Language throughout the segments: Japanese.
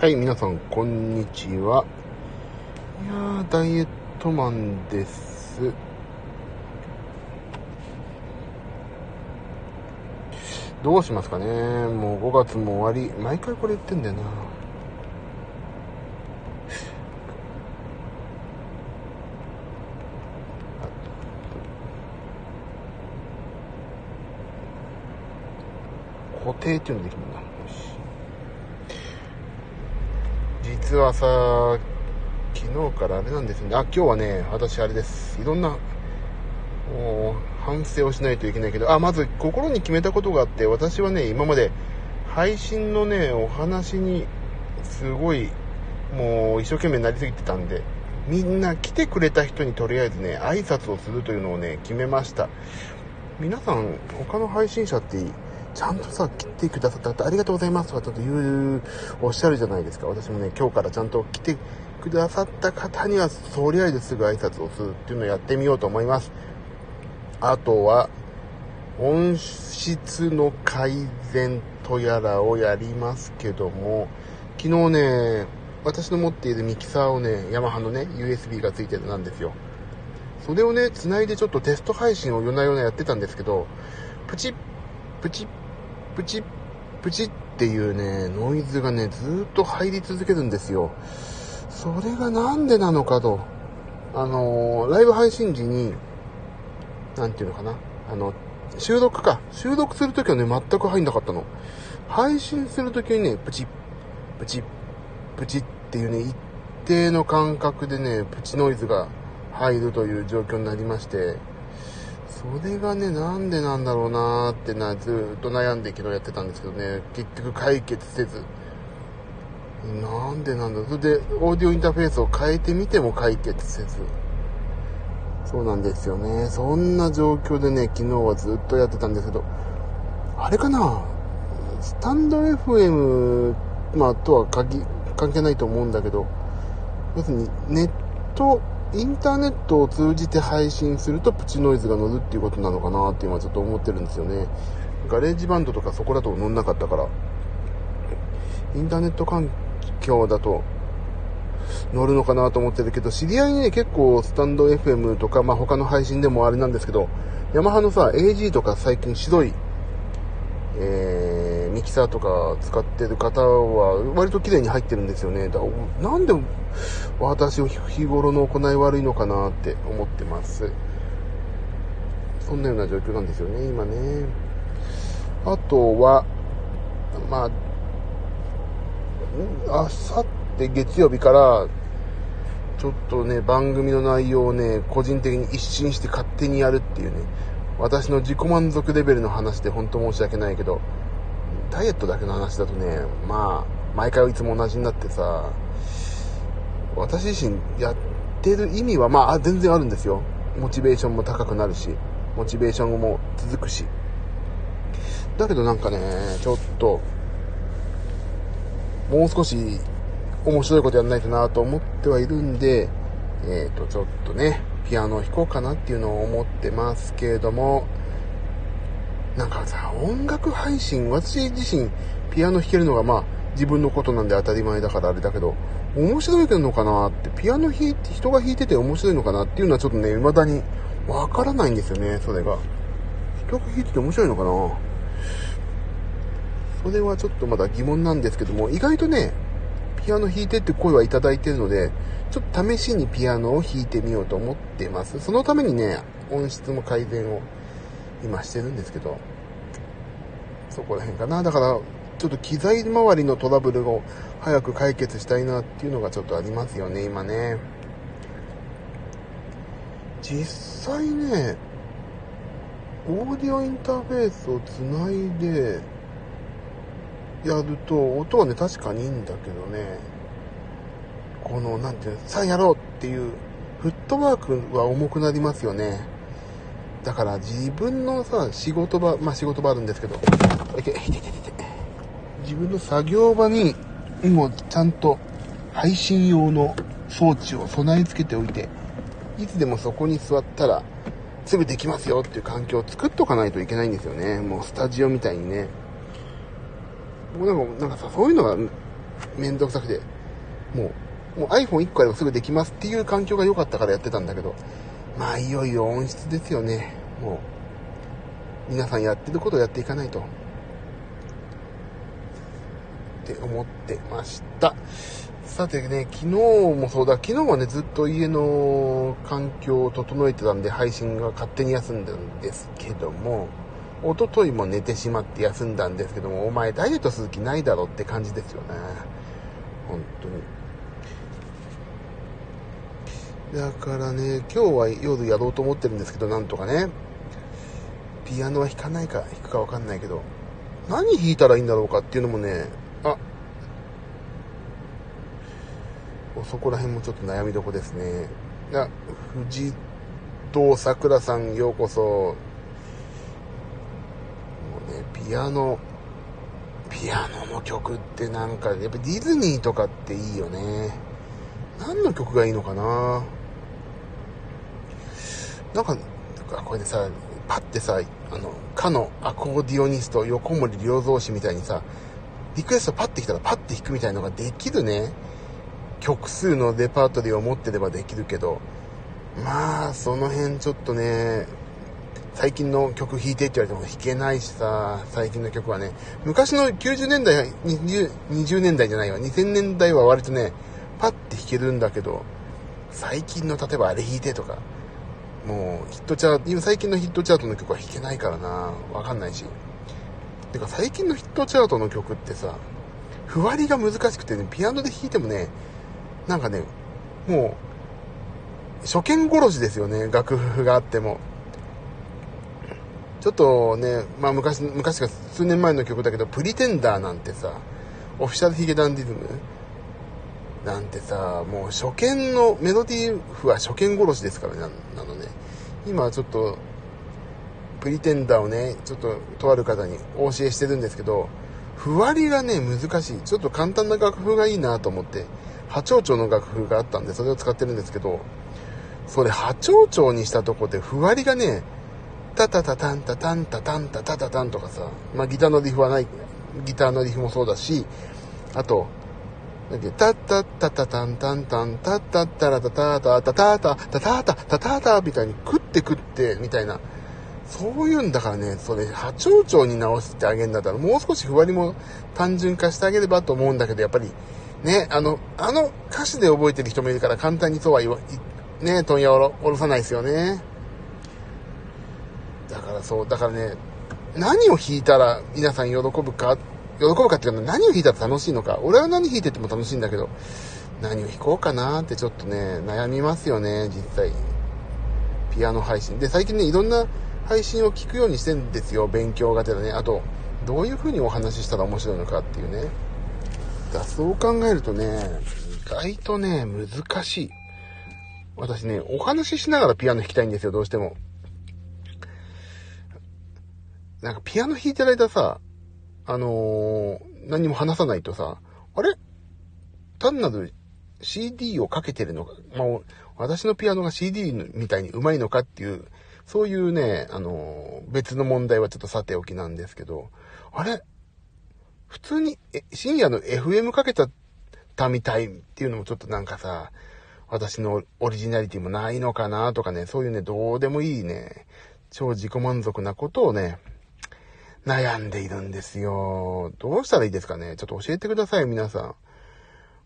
はい、皆さん、こんにちは。いやー、ダイエットマンです。どうしますかねもう5月も終わり。毎回これ言ってんだよな。固定っていうのできるんだ。よし。実はさ、昨日からあれなんですね。あ、今日はね、私あれです。いろんな、もう、反省をしないといけないけど、あ、まず心に決めたことがあって、私はね、今まで配信のね、お話に、すごい、もう一生懸命なりすぎてたんで、みんな来てくれた人にとりあえずね、挨拶をするというのをね、決めました。皆さん、他の配信者って、ちゃんとさ、来てくださった方、ありがとうございますとかちょっと言う、おっしゃるじゃないですか。私もね、今日からちゃんと来てくださった方には、とりあえずすぐ挨拶をするっていうのをやってみようと思います。あとは、音質の改善とやらをやりますけども、昨日ね、私の持っているミキサーをね、ヤマハのね、USB がついてるなんですよ。それをね、繋いでちょっとテスト配信を夜な夜なやってたんですけど、プチッ、プチッ、プチッ、プチッっていうね、ノイズがね、ずっと入り続けるんですよ。それがなんでなのかと。あのーライブ配信時に、なんていうのかな。あの、収録か。収録するときはね、全く入んなかったの。配信するときにね、プチッ、プチッ、プチッっていうね、一定の間隔でね、プチノイズが入るという状況になりまして、それがね、なんでなんだろうなーってな、ずっと悩んで昨日やってたんですけどね、結局解決せず。なんでなんだそれで、オーディオインターフェースを変えてみても解決せず。そうなんですよね。そんな状況でね、昨日はずっとやってたんですけど、あれかな？スタンド FM、まあ、とは関係ないと思うんだけど、要するにネット、インターネットを通じて配信するとプチノイズが乗るっていうことなのかなって今ちょっと思ってるんですよね。ガレージバンドとかそこだと乗んなかったから、インターネット環境だと乗るのかなと思ってるけど、知り合いにね、結構スタンド FM とか、まあ他の配信でもあれなんですけど、ヤマハのさ、AG とか最近白い、えー、ミキサーとか使ってる方は割と綺麗に入ってるんですよね。だなんで私を日頃の行い悪いのかなって思ってます。そんなような状況なんですよね、今ね。あとは、まあ、あさって月曜日から、ちょっとね、番組の内容をね、個人的に一新して勝手にやるっていうね、私の自己満足レベルの話で本当申し訳ないけど、ダイエットだけの話だとね、まあ、毎回いつも同じになってさ、私自身やってる意味は、まあ、全然あるんですよ。モチベーションも高くなるし、モチベーションも続くし。だけどなんかね、ちょっと、もう少し面白いことやんないとなと思ってはいるんで、えっ、と、ちょっとね、ピアノを弾こうかなっていうのを思ってますけれども、なんかさ、音楽配信、私自身ピアノ弾けるのがまあ自分のことなんで当たり前だからあれだけど、面白いのかなって、ピアノ弾いて、人が弾いてて面白いのかなっていうのはちょっとね、未だにわからないんですよね、それが。人が弾いてて面白いのかな？それはちょっとまだ疑問なんですけども、意外とね、ピアノ弾いてって声はいただいてるので、ちょっと試しにピアノを弾いてみようと思ってます。そのためにね、音質も改善を今してるんですけど、そこら辺かな。だから、ちょっと機材周りのトラブルを早く解決したいなっていうのがちょっとありますよね、今ね。実際ね、オーディオインターフェースをつないで、やると、音はね、確かにいいんだけどね、この、なんていうの、さあやろうっていう、フットワークは重くなりますよね。だから自分のさ、仕事場、まあ仕事場あるんですけど、自分の作業場に、もちゃんと配信用の装置を備え付けておいて、いつでもそこに座ったら、すぐできますよっていう環境を作っとかないといけないんですよね。もうスタジオみたいにね。僕なんか、なんかさ、そういうのがめんどくさくて、もう、もう iPhone1 個あればすぐできますっていう環境が良かったからやってたんだけど、まあいよいよ音質ですよね。もう、皆さんやってることをやっていかないと。って思ってました。さてね、昨日もそうだ、昨日はね、ずっと家の環境を整えてたんで、配信が勝手に休んだんですけども、おとといも寝てしまって休んだんですけども、お前ダイエットする気ないだろって感じですよね。本当に。だからね、今日は夜やろうと思ってるんですけど、なんとかね、ピアノは弾かないか、弾くかわかんないけど、何弾いたらいいんだろうかっていうのもね、あ、そこら辺もちょっと悩みどこですね。あ、藤戸さくらさんようこそ。もうね、ピアノ、ピアノの曲ってなんか、やっぱディズニーとかっていいよね。何の曲がいいのかななんか、これでさ、パッてさ、あの、かのアコーディオニスト、横森良三氏みたいにさ、リクエストパッて来たらパッて弾くみたいのができるね。曲数のレパートリーを持ってればできるけど、まあ、その辺ちょっとね、最近の曲弾いてって言われても弾けないしさ、最近の曲はね、昔の90年代、20, 20年代じゃないわ、2000年代は割とね、パッて弾けるんだけど、最近の例えばあれ弾いてとか、もうヒットチャート、今最近のヒットチャートの曲は弾けないからな、わかんないし。てか最近のヒットチャートの曲ってさ、ふわりが難しくてね、ピアノで弾いてもね、なんかね、もう、初見殺しですよね、楽譜があっても。ちょっとね、まあ昔、昔か数年前の曲だけど、プリテンダーなんてさ、オフィシャルヒゲダンディズム？なんてさ、もう初見のメロディー譜は初見殺しですからね、なのね。今はちょっと、プリテンダーをね、ちょっととある方にお教えしてるんですけど、ふわりがね、難しい。ちょっと簡単な楽譜がいいなと思って、波長長の楽譜があったんで、それを使ってるんですけど、それ波長長にしたとこで、ふわりがね、タタタタンタタンタタンタタタタンとかさ、まあギターのリフはない、ギターのリフもそうだし、あと、だっけ、タッタッタタタンタンタン、タッタッタラタタタタタタタタタタタタみたいに食って食って、みたいな。そういうんだからね、それ、波長長に直してあげるんだったら、もう少しふわりも単純化してあげればと思うんだけど、やっぱり、ね、あの、あの歌詞で覚えてる人もいるから簡単にそうは言わ、ね、問屋を下ろさないですよね。だからそう、だからね、何を弾いたら皆さん喜ぶか、喜ぶかっていうか何を弾いたら楽しいのか。俺は何弾いてても楽しいんだけど、何を弾こうかなってちょっとね、悩みますよね、実際。ピアノ配信。で、最近ね、いろんな配信を聞くようにしてんですよ、勉強がてらね。あと、どういう風にお話ししたら面白いのかっていうね。だそう考えるとね、意外とね、難しい。私ね、お話ししながらピアノ弾きたいんですよ、どうしても。なんかピアノ弾いてる間さ、あのー、何も話さないとさ、あれ？単なる CD をかけてるのか、まあ、私のピアノが CD みたいに上手いのかっていう、そういうね、あのー、別の問題はちょっとさておきなんですけど、あれ？普通に、深夜の FM かけたたみたいっていうのもちょっとなんかさ、私のオリジナリティもないのかなとかね、そういうね、どうでもいいね、超自己満足なことをね、悩んでいるんですよ。どうしたらいいですかね？ちょっと教えてください、皆さん。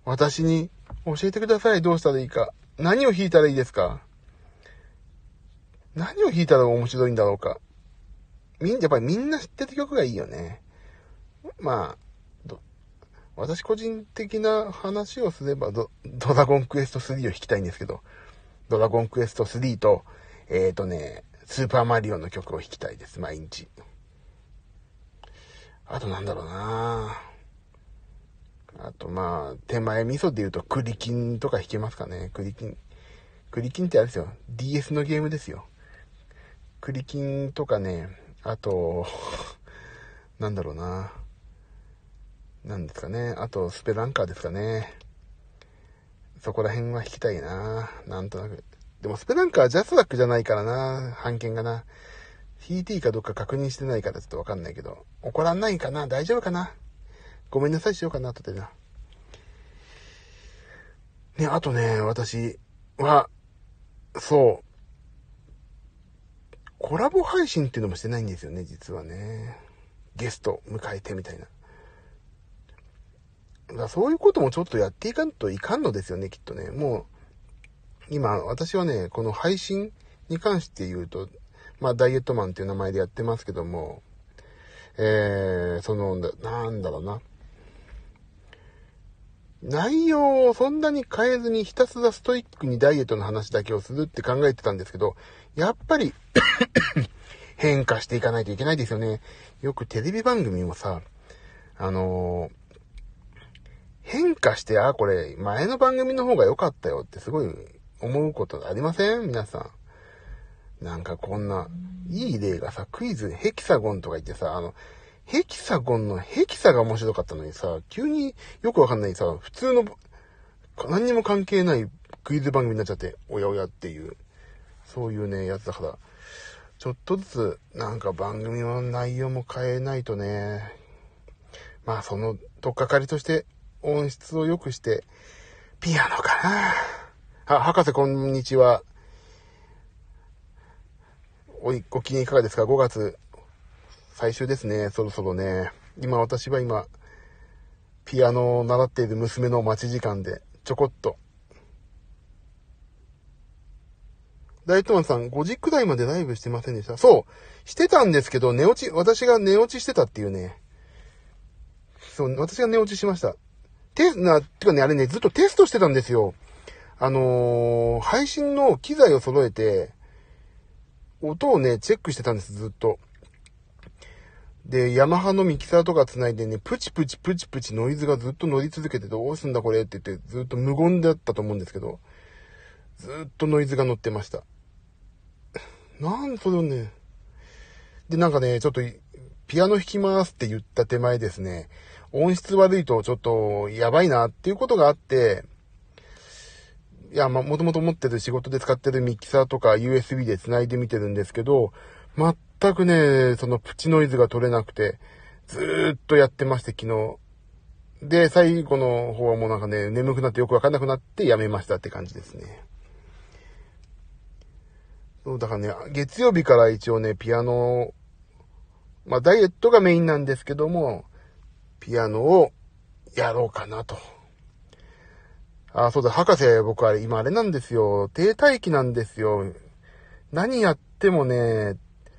私に教えてください、どうしたらいいか。何を弾いたらいいですか？何を弾いたら面白いんだろうか。みん、やっぱりみんな知ってる曲がいいよね。まあ、私個人的な話をすればド、ドラゴンクエスト3を弾きたいんですけど、ドラゴンクエスト3と、えっ、ー、とね、スーパーマリオの曲を弾きたいです、毎日。あとなんだろうなあとまあ、手前味噌で言うとクリキンとか弾けますかね。クリキン。クリキンってあれですよ。DS のゲームですよ。クリキンとかね、あと、なんだろうななんですかね。あと、スペランカーですかね。そこら辺は弾きたいななんとなく。でも、スペランカーはジャスラックじゃないからな判件がな。弾いていいかどうか確認してないからちょっとわかんないけど。怒らんないかな大丈夫かなごめんなさいしようかな、とでな。ね、あとね、私は、そう、コラボ配信っていうのもしてないんですよね、実はね。ゲスト迎えてみたいな。だそういうこともちょっとやっていかんといかんのですよね、きっとね。もう、今、私はね、この配信に関して言うと、まあ、ダイエットマンっていう名前でやってますけども、えー、その、なんだろうな。内容をそんなに変えずにひたすらストイックにダイエットの話だけをするって考えてたんですけど、やっぱり変化していかないといけないですよね。よくテレビ番組もさ、あのー変化して、あ、これ、前の番組の方が良かったよってすごい思うことありません？皆さん。なんかこんな、いい例がさ、クイズ、ヘキサゴンとか言ってさ、あの、ヘキサゴンのヘキサが面白かったのにさ、急によくわかんないさ、普通の、何にも関係ないクイズ番組になっちゃって、おやおやっていう、そういうね、やつだから、ちょっとずつ、なんか番組の内容も変えないとね、まあその、とっかかりとして、音質を良くして、ピアノかな。あ、博士こんにちは。おい、ご機嫌いかがですか ?5 月最終ですね。そろそろね。今私は今、ピアノを習っている娘の待ち時間で、ちょこっと。大東マさん、5時くらいまでライブしてませんでした？そう、してたんですけど、寝落ち、私が寝落ちしてたっていうね。そう、私が寝落ちしました。テス、な、てかね、あれね、ずっとテストしてたんですよ。あのー、配信の機材を揃えて、音をね、チェックしてたんです、ずっと。で、ヤマハのミキサーとか繋いでね、プチプチプチプチノイズがずっと乗り続けてどうすんだこれって言って、ずっと無言だったと思うんですけど、ずっとノイズが乗ってました。なんそれをね、で、なんかね、ちょっと、ピアノ弾きますって言った手前ですね、音質悪いとちょっとやばいなっていうことがあって、いや、まもともと持ってる仕事で使ってるミキサーとか USB で繋いでみてるんですけど、全くね、そのプチノイズが取れなくて、ずーっとやってまして、昨日。で、最後の方はもうなんかね、眠くなってよくわかんなくなってやめましたって感じですね。そう、だからね、月曜日から一応ね、ピアノ、まあダイエットがメインなんですけども、ピアノをやろうかなと。あ、そうだ、博士、僕あれ、今あれなんですよ。低体期なんですよ。何やってもね、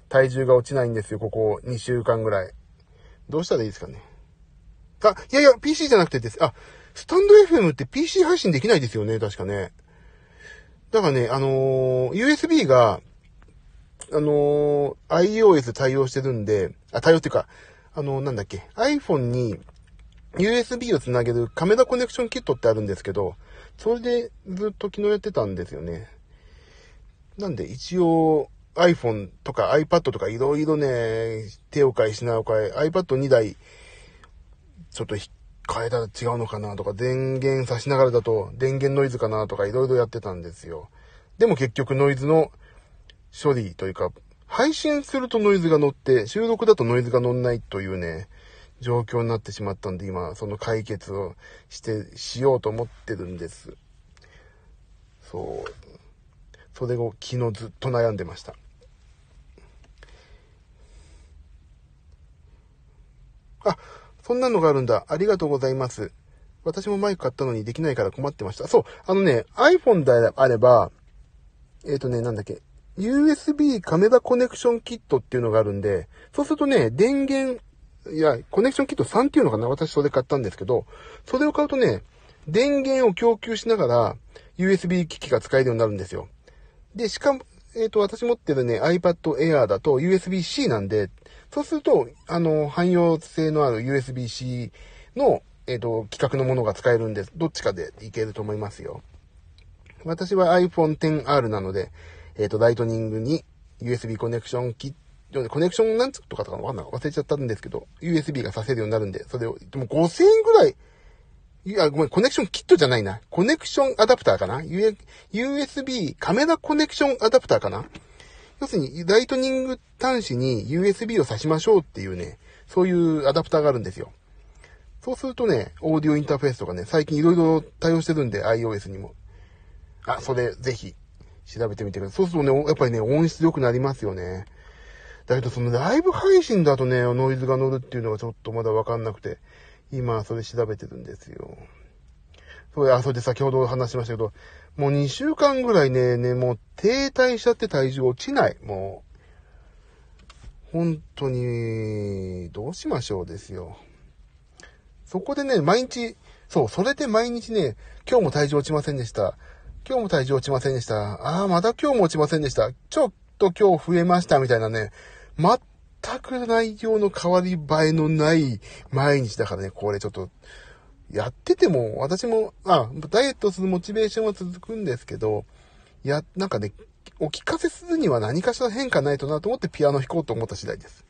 体重が落ちないんですよ、ここ2週間ぐらい。どうしたらいいですかね。あ、いやいや、PC じゃなくてです。あ、スタンド FM って PC 配信できないですよね、確かね。だからね、あのー、USB が、あのー、iOS 対応してるんで、あ、対応っていうか、あの、なんだっけ、iPhone に USB をつなげるカメラコネクションキットってあるんですけど、それでずっと昨日やってたんですよね。なんで一応 iPhone とか iPad とかいろいろね、手を変え品を変え、iPad2 台ちょっと変えたら違うのかなとか、電源さしながらだと電源ノイズかなとかいろいろやってたんですよ。でも結局ノイズの処理というか、配信するとノイズが乗って、収録だとノイズが乗んないというね、状況になってしまったんで、今、その解決をして、しようと思ってるんです。そう。それを昨日ずっと悩んでました。あ、そんなのがあるんだ。ありがとうございます。私もマイク買ったのにできないから困ってました。そう、あのね、iPhone であれば、えっ、ー、とね、なんだっけ、USB カメラコネクションキットっていうのがあるんで、そうするとね、電源、いや、コネクションキット3っていうのかな私それ買ったんですけど、それを買うとね、電源を供給しながら、USB 機器が使えるようになるんですよ。で、しかも、えっ、ー、と、私持ってるね、iPad Air だと USB-C なんで、そうすると、あの、汎用性のある USB-C の、えっ、ー、と、規格のものが使えるんです、どっちかでいけると思いますよ。私は iPhone XR なので、えっ、ー、と、ライトニングに USB コネクションキット、コネクションなんつとかとかわかんない。忘れちゃったんですけど、USB がさせるようになるんで、それを、でも5000円ぐらい、いや、ごめん、コネクションキットじゃないな。コネクションアダプターかな ?USB カメラコネクションアダプターかな？要するに、ライトニング端子に USB を挿しましょうっていうね、そういうアダプターがあるんですよ。そうするとね、オーディオインターフェースとかね、最近いろいろ対応してるんで、iOS にも。あ、それ、ぜひ、調べてみてください。そうするとね、やっぱりね、音質良くなりますよね。だけど、そのライブ配信だとね、ノイズが乗るっていうのがちょっとまだわかんなくて、今、それ調べてるんですよ。それ、あ、それで先ほど話しましたけど、もう2週間ぐらいね、ね、もう停滞しちゃって体重落ちない。もう、本当に、どうしましょうですよ。そこでね、毎日、そう、それで毎日ね、今日も体重落ちませんでした。今日も体重落ちませんでした。ああ、また今日も落ちませんでした。ちょっと今日増えました、みたいなね、全く内容の変わり映えのない毎日だからね、これちょっと、やってても、私も、あ、ダイエットするモチベーションは続くんですけど、や、なんかね、お聞かせするには何かしら変化ないとなと思ってピアノ弾こうと思った次第です。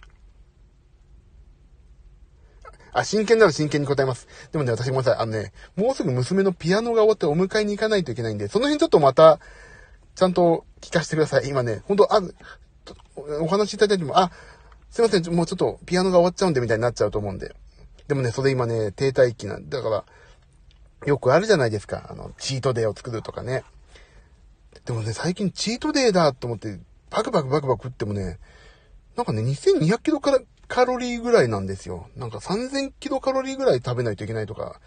あ、真剣なら真剣に答えます。でもね、私ごめんなさい。あのね、もうすぐ娘のピアノが終わってお迎えに行かないといけないんで、その辺ちょっとまた、ちゃんと聞かせてください。今ね、本当あ、お話いただいても、あ、すいません、もうちょっとピアノが終わっちゃうんでみたいになっちゃうと思うんで。でもね、それ今ね、停滞期なんだから、よくあるじゃないですか。あの、チートデーを作るとかね。でもね、最近チートデーだと思って、バクバクバクバク食ってもね、なんかね、2200キロからカロリーぐらいなんですよ。なんか3000キロカロリーぐらい食べないといけないとか、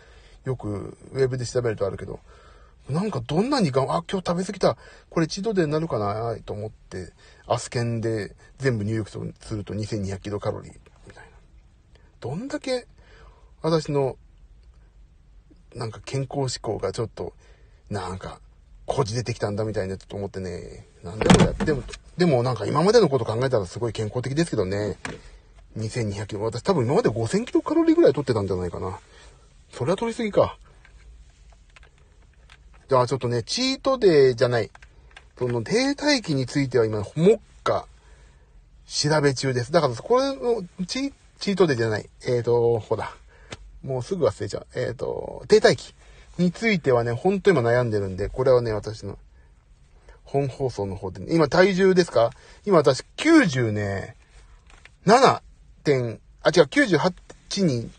よくウェブで調べるとあるけど、なんかどんなにがん、あ、今日食べ過ぎた。これ一度でなるかなと思って、アスケンで全部入力すると2200キロカロリーみたいな。どんだけ私のなんか健康志向がちょっと、なんか、こじ出てきたんだみたいなちょっと思ってね、なんでもやっても、でもなんか今までのこと考えたらすごい健康的ですけどね。2200キロ。私多分今まで5000キロカロリーぐらい取ってたんじゃないかな。それは取りすぎか。じゃあちょっとね、チートデーじゃない。その停滞期については今、もっか、調べ中です。だから、これの、チチートデーじゃない。えっ、ー、と、ほら。もうすぐ忘れちゃう。えっ、ー、と、停滞期についてはね、ほんと今悩んでるんで、これはね、私の本放送の方で、ね、今体重ですか？今私90ね、7あ、違う、98に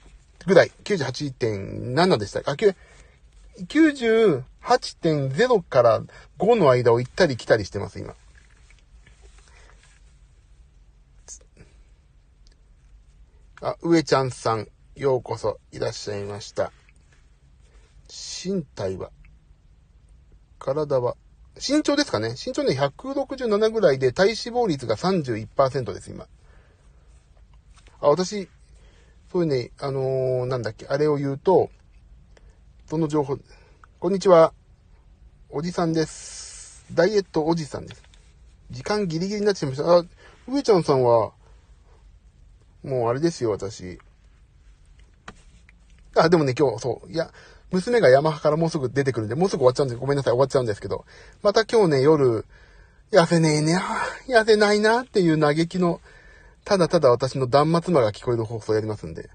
ぐらい、98.7でした。あ、98.0から5の間を行ったり来たりしてます、今。あ、上ちゃんさん、ようこそいらっしゃいました。身体は、体は、身長ですかね身長ね、167ぐらいで体脂肪率が31%です、今。あ、私、そういうね、あのー、なんだっけ、あれを言うと、その情報、こんにちは。おじさんです。ダイエットおじさんです。時間ギリギリになっちゃいました。あ、上ちゃんさんは、もうあれですよ、私。あ、でもね、今日、そう、いや、娘がヤマハからもうすぐ出てくるんで、もうすぐ終わっちゃうんで、ごめんなさい、終わっちゃうんですけど、また今日ね、夜、痩せねえね、痩せないなっていう嘆きの、ただただ私の断末魔が聞こえる放送やりますんで。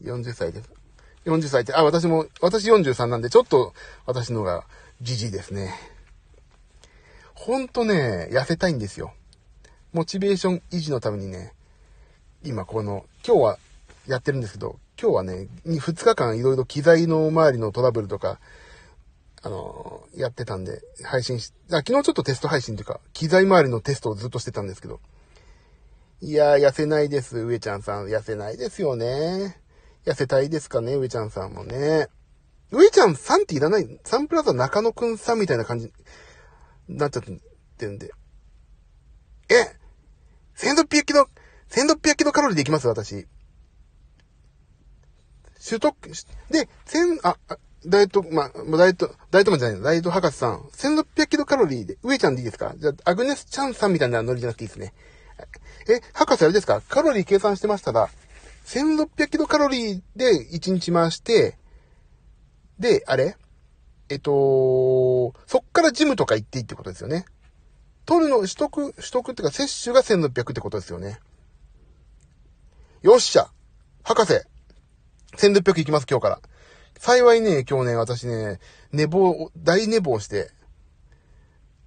40歳です。40歳って、あ、私も、私43なんで、ちょっと私の方がじじいですね。ほんとね、痩せたいんですよ。モチベーション維持のためにね、今この、今日はやってるんですけど、今日はね、2日間いろいろ機材の周りのトラブルとか、あの、やってたんで、配信し、あ、昨日ちょっとテスト配信というか、機材周りのテストをずっとしてたんですけど、いやー、痩せないです。上ちゃんさん。痩せないですよね。痩せたいですかね、上ちゃんさんもね。上ちゃんさんっていらない、サンプラザ中野くんさんみたいな感じになっちゃってるんで。え !1600 キロ、1600キロカロリーでいきます、私。取得、で、千、あ、ダイエット、まあ、ダイエット、ダイエットマンじゃないの、ダイエット博士さん、1600キロカロリーで、上ちゃんでいいですか？じゃあ、アグネス・チャンさんみたいなノリじゃなくていいですね。え、博士あれですか？カロリー計算してましたら、1600キロカロリーで1日回して、で、あれ？えっと、そっからジムとか行っていいってことですよね。取るの、取得、取得っていうか摂取が1600ってことですよね。よっしゃ博士 !1600 行きます、今日から。幸いね、今日ね、私ね、寝坊、大寝坊して、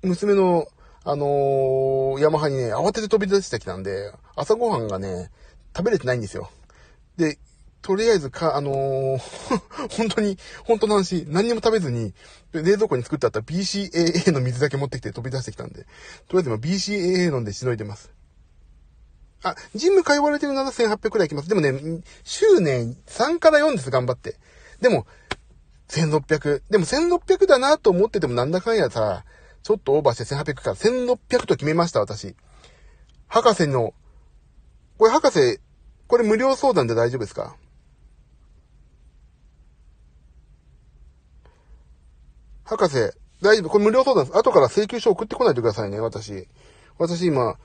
娘のあのー、ヤマハにね、慌てて飛び出してきたんで、朝ごはんがね、食べれてないんですよ。で、とりあえずか、あのー 本当に、本当の話、何にも食べずに、冷蔵庫に作ってあった BCAA の水だけ持ってきて飛び出してきたんで、とりあえず今 BCAA 飲んでしのいでます。あ、ジム通われてるなら1800くらい行きます。でもね、週ね、3から4です、頑張って。でも、1600。でも1600だなと思っててもなんだかんやさ、ちょっとオーバーして1800から1600と決めました、私。博士の、これ博士、これ無料相談で大丈夫ですか？博士、大丈夫これ無料相談です。後から請求書送ってこないでくださいね、私。私今、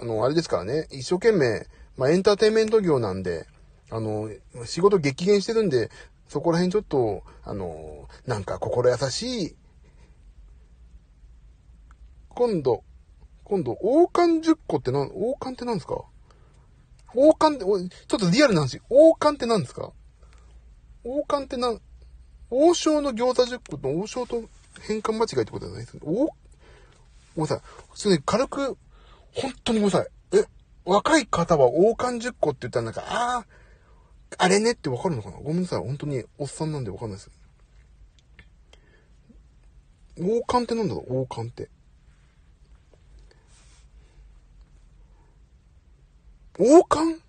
あの、あれですからね、一生懸命、まあ、エンターテインメント業なんで、あの、仕事激減してるんで、そこら辺ちょっと、あの、なんか心優しい、今度、今度、王冠10個って何、王冠って何ですか？王冠って、ちょっとリアルな話、王冠って何ですか？王冠って何、王将の餃子10個と王将と変換間違いってことじゃないですかお、ごめんなさい。普通に軽く、本当にごめんなさい。え、若い方は王冠10個って言ったらなんか、ああ、あれねってわかるのかな？ごめんなさい。本当におっさんなんでわかんないです。王冠ってなんだろう？王冠って。王冠？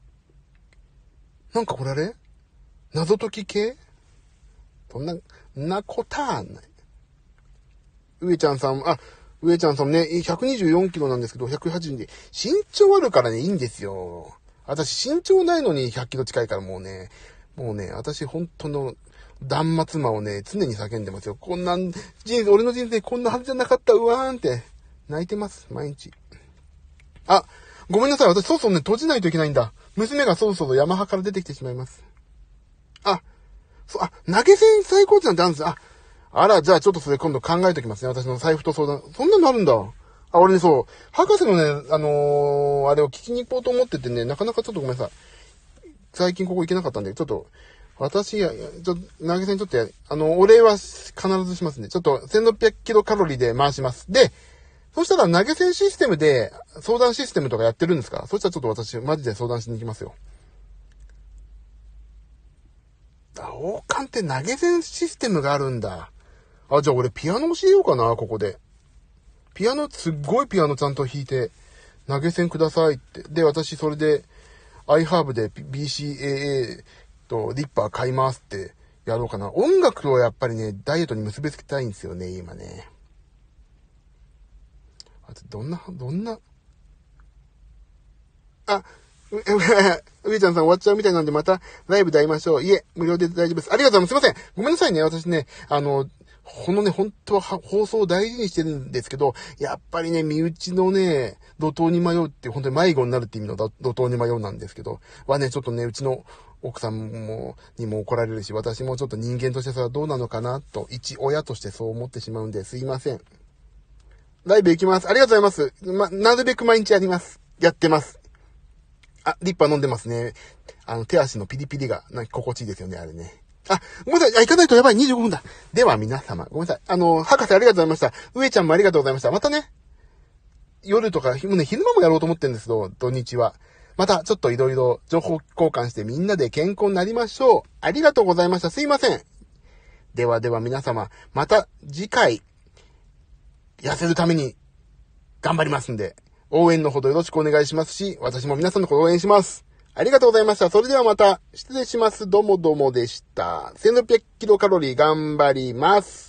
なんかこれあれ？謎解き系？そんな、なことはない。上ちゃんさん、あ、上ちゃんさんね、124キロなんですけど、180で、身長あるからね、いいんですよ。私、身長ないのに100キロ近いからもうね、もうね、私、本当の、断末魔をね、常に叫んでますよ。こんな、人生、俺の人生こんなはずじゃなかった、うわーんって、泣いてます、毎日。あ、ごめんなさい、私、そろそろね、閉じないといけないんだ。娘がそろそろヤマハから出てきてしまいます。あ、そう、あ、投げ銭最高値なんてあるんですあ、あら、じゃあちょっとそれ今度考えときますね。私の財布と相談。そんなのあるんだ。あ、俺ね、そう、博士のね、あのー、あれを聞きに行こうと思っててね、なかなかちょっとごめんなさい。最近ここ行けなかったんで、ちょっと、私、ちょ、投げ銭ちょっとや、あの、お礼は必ずしますんで、ちょっと1600キロカロリーで回します。で、そしたら投げ銭システムで相談システムとかやってるんですか？そしたらちょっと私、マジで相談しに行きますよ。あ、王冠って投げ銭システムがあるんだ。あ、じゃあ俺ピアノ教えようかな、ここで。ピアノ、すっごいピアノちゃんと弾いて、投げ銭くださいって。で、私それで、iHerb で BCAA とリッパー買いますってやろうかな。音楽をやっぱりね、ダイエットに結びつけたいんですよね、今ね。あと、どんな、どんな、あ、う、上ちゃんさん終わっちゃうみたいなんでまたライブで会いましょう。いえ、無料で大丈夫です。ありがとうございます。すいません。ごめんなさいね。私ね、あの、このね、本当は放送を大事にしてるんですけど、やっぱりね、身内のね、怒涛に迷うって本当に迷子になるって意味の怒涛に迷うなんですけど、はね、ちょっとね、うちの奥さんも、にも怒られるし、私もちょっと人間としてさ、どうなのかなと、一親としてそう思ってしまうんで、すいません。ライブ行きます。ありがとうございます。ま、なるべく毎日やります。やってます。あ、リッパー飲んでますね。あの、手足のピリピリが、なんか心地いいですよね、あれね。あ、ごめんなさい。あ、行かないとやばい。25分だ。では、皆様。ごめんなさい。あの、博士ありがとうございました。上ちゃんもありがとうございました。またね、夜とか、もうね、昼間もやろうと思ってるんですけど、土日は。また、ちょっといろいろ情報交換してみんなで健康になりましょう。ありがとうございました。すいません。ではでは皆様、また次回、痩せるために頑張りますんで、応援のほどよろしくお願いしますし、私も皆さんのこと応援します。ありがとうございました。それではまた、失礼します。どもどもでした。1600キロカロリー頑張ります。